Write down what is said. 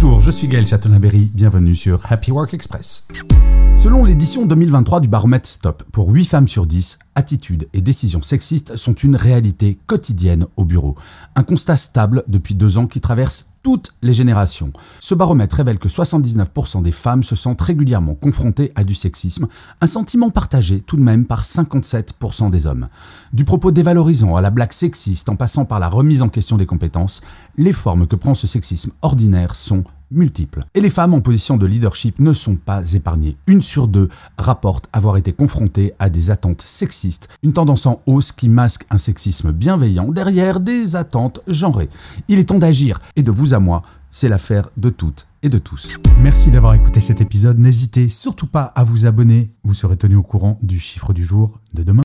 Bonjour, je suis Gaël Chatonaberry, bienvenue sur Happy Work Express. Selon l'édition 2023 du baromètre Stop, pour 8 femmes sur 10, attitudes et décisions sexistes sont une réalité quotidienne au bureau. Un constat stable depuis deux ans qui traverse toutes les générations. Ce baromètre révèle que 79% des femmes se sentent régulièrement confrontées à du sexisme, un sentiment partagé tout de même par 57% des hommes. Du propos dévalorisant à la blague sexiste en passant par la remise en question des compétences, les formes que prend ce sexisme ordinaire sont multiples. Et les femmes en position de leadership ne sont pas épargnées. Une sur deux rapporte avoir été confrontées à des attentes sexistes, une tendance en hausse qui masque un sexisme bienveillant derrière des attentes genrées. Il est temps d'agir et de vous à moi, c'est l'affaire de toutes et de tous. Merci d'avoir écouté cet épisode. N'hésitez surtout pas à vous abonner. Vous serez tenu au courant du chiffre du jour de demain.